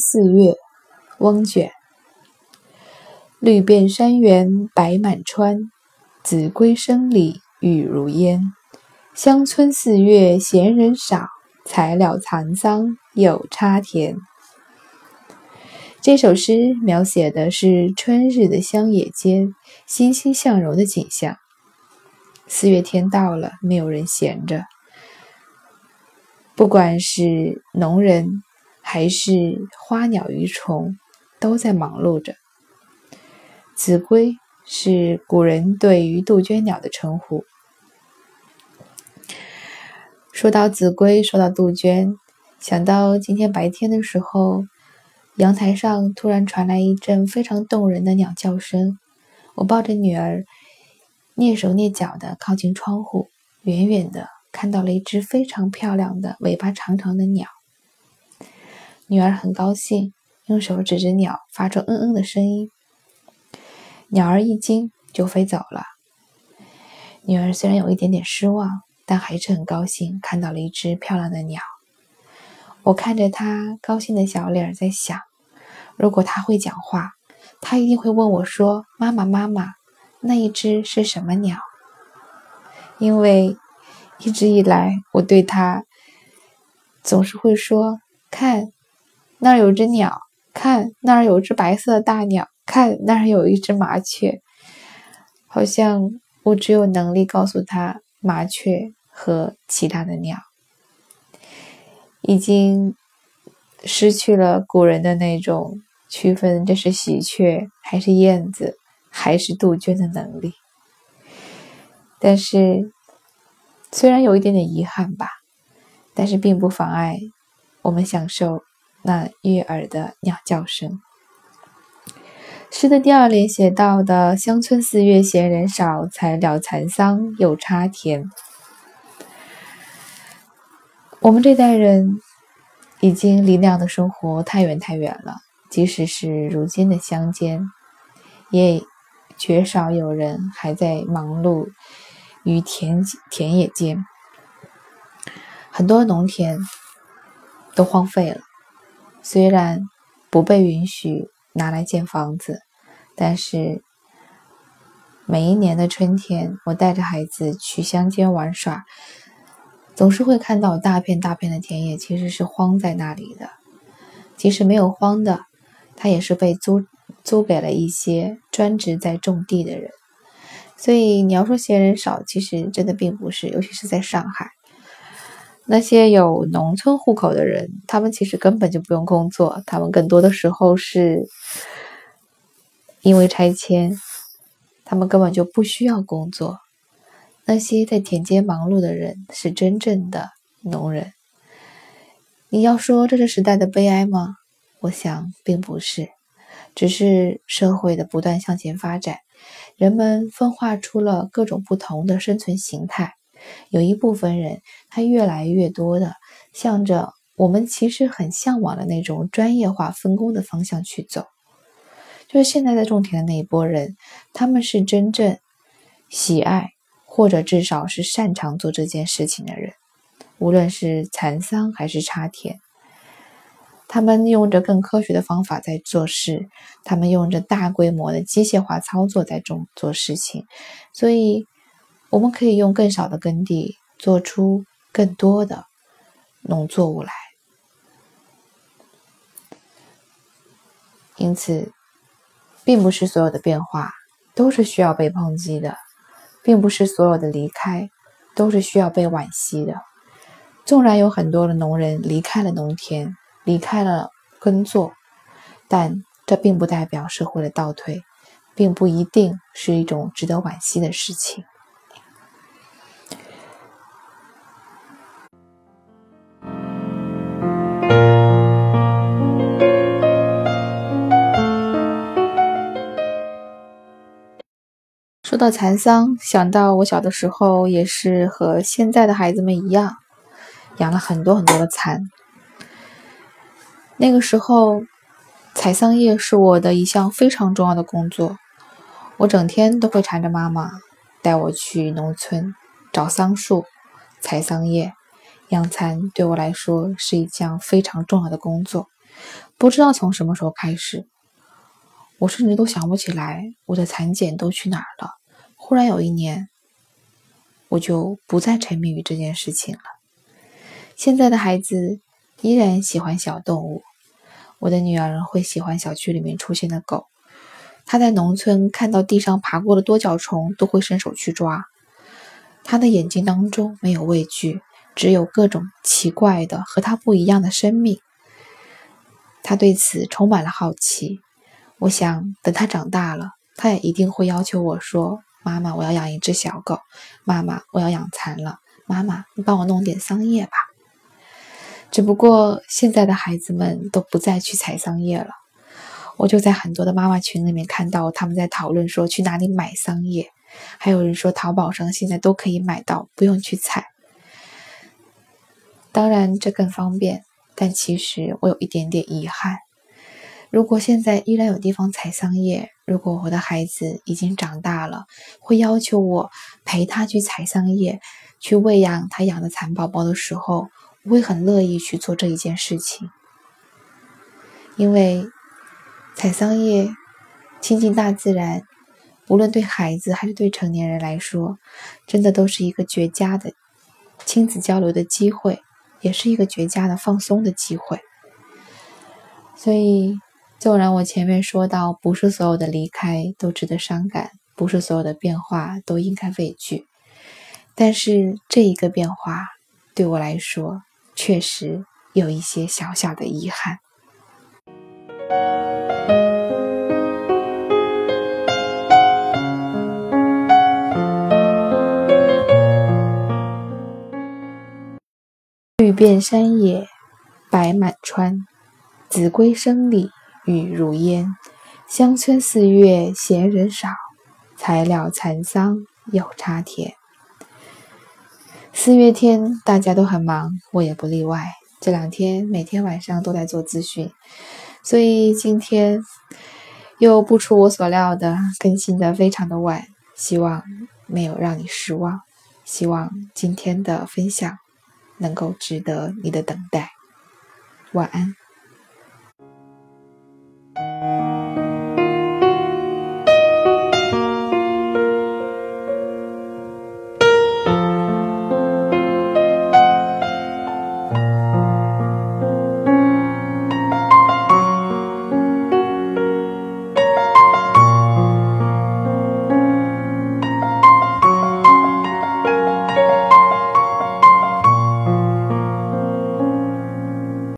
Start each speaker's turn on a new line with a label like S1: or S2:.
S1: 四月，翁卷。绿遍山原白满川，子规声里雨如烟。乡村四月闲人少，才了蚕桑又插田。这首诗描写的是春日的乡野间欣欣向荣的景象。四月天到了，没有人闲着，不管是农人还是花鸟鱼虫，都在忙碌着。子规是古人对于杜鹃鸟的称呼。说到子规，说到杜鹃，想到今天白天的时候，阳台上突然传来一阵非常动人的鸟叫声。我抱着女儿，蹑手蹑脚的靠近窗户，远远的看到了一只非常漂亮的、尾巴长长的鸟。女儿很高兴，用手指着鸟，发出嗯嗯的声音。鸟儿一惊，就飞走了。女儿虽然有一点点失望，但还是很高兴，看到了一只漂亮的鸟。我看着她高兴的小脸，在想：如果她会讲话，她一定会问我说：“妈妈，妈妈，那一只是什么鸟？”因为一直以来，我对她总是会说：“看，那儿有只鸟，看那儿有只白色的大鸟。”看，那儿有一只麻雀，好像我只有能力告诉他麻雀和其他的鸟，已经失去了古人的那种区分这是喜鹊还是燕子还是杜鹃的能力。但是，虽然有一点点遗憾吧，但是并不妨碍我们享受那悦耳的鸟叫声。诗的第二联写到的“乡村四月闲人少，才了蚕桑又插田”。我们这代人已经离那样的生活太远太远了，即使是如今的乡间，也绝少有人还在忙碌于田田野间。很多农田都荒废了，虽然不被允许。拿来建房子，但是每一年的春天，我带着孩子去乡间玩耍，总是会看到大片大片的田野，其实是荒在那里的。即使没有荒的，它也是被租租给了一些专职在种地的人。所以你要说闲人少，其实真的并不是，尤其是在上海。那些有农村户口的人，他们其实根本就不用工作，他们更多的时候是因为拆迁，他们根本就不需要工作。那些在田间忙碌的人，是真正的农人。你要说这是时代的悲哀吗？我想并不是，只是社会的不断向前发展，人们分化出了各种不同的生存形态。有一部分人，他越来越多的向着我们其实很向往的那种专业化分工的方向去走。就是现在在种田的那一波人，他们是真正喜爱或者至少是擅长做这件事情的人。无论是蚕桑还是插田，他们用着更科学的方法在做事，他们用着大规模的机械化操作在种做事情，所以。我们可以用更少的耕地做出更多的农作物来，因此，并不是所有的变化都是需要被抨击的，并不是所有的离开都是需要被惋惜的。纵然有很多的农人离开了农田，离开了耕作，但这并不代表社会的倒退，并不一定是一种值得惋惜的事情。到蚕桑，想到我小的时候也是和现在的孩子们一样，养了很多很多的蚕。那个时候，采桑叶是我的一项非常重要的工作，我整天都会缠着妈妈带我去农村找桑树、采桑叶。养蚕对我来说是一项非常重要的工作，不知道从什么时候开始，我甚至都想不起来我的蚕茧都去哪儿了。忽然有一年，我就不再沉迷于这件事情了。现在的孩子依然喜欢小动物，我的女儿会喜欢小区里面出现的狗。她在农村看到地上爬过的多角虫，都会伸手去抓。她的眼睛当中没有畏惧，只有各种奇怪的和她不一样的生命。她对此充满了好奇。我想，等她长大了，她也一定会要求我说：“妈妈，我要养一只小狗。妈妈，我要养蚕了。妈妈，你帮我弄点桑叶吧。”只不过现在的孩子们都不再去采桑叶了。我就在很多的妈妈群里面看到他们在讨论说去哪里买桑叶，还有人说淘宝上现在都可以买到，不用去采。当然这更方便，但其实我有一点点遗憾。如果现在依然有地方采桑叶，如果我的孩子已经长大了，会要求我陪他去采桑叶，去喂养他养的蚕宝宝的时候，我会很乐意去做这一件事情，因为。采桑叶，亲近大自然，无论对孩子还是对成年人来说，真的都是一个绝佳的亲子交流的机会，也是一个绝佳的放松的机会。所以，纵然我前面说到，不是所有的离开都值得伤感，不是所有的变化都应该畏惧，但是这一个变化对我来说，确实有一些小小的遗憾。绿遍山野，白满川，子规声里雨如烟。乡村四月闲人少，才了蚕桑又插田。四月天大家都很忙，我也不例外。这两天每天晚上都在做咨询，所以今天又不出我所料的更新的非常的晚，希望没有让你失望，希望今天的分享。能够值得你的等待。晚安。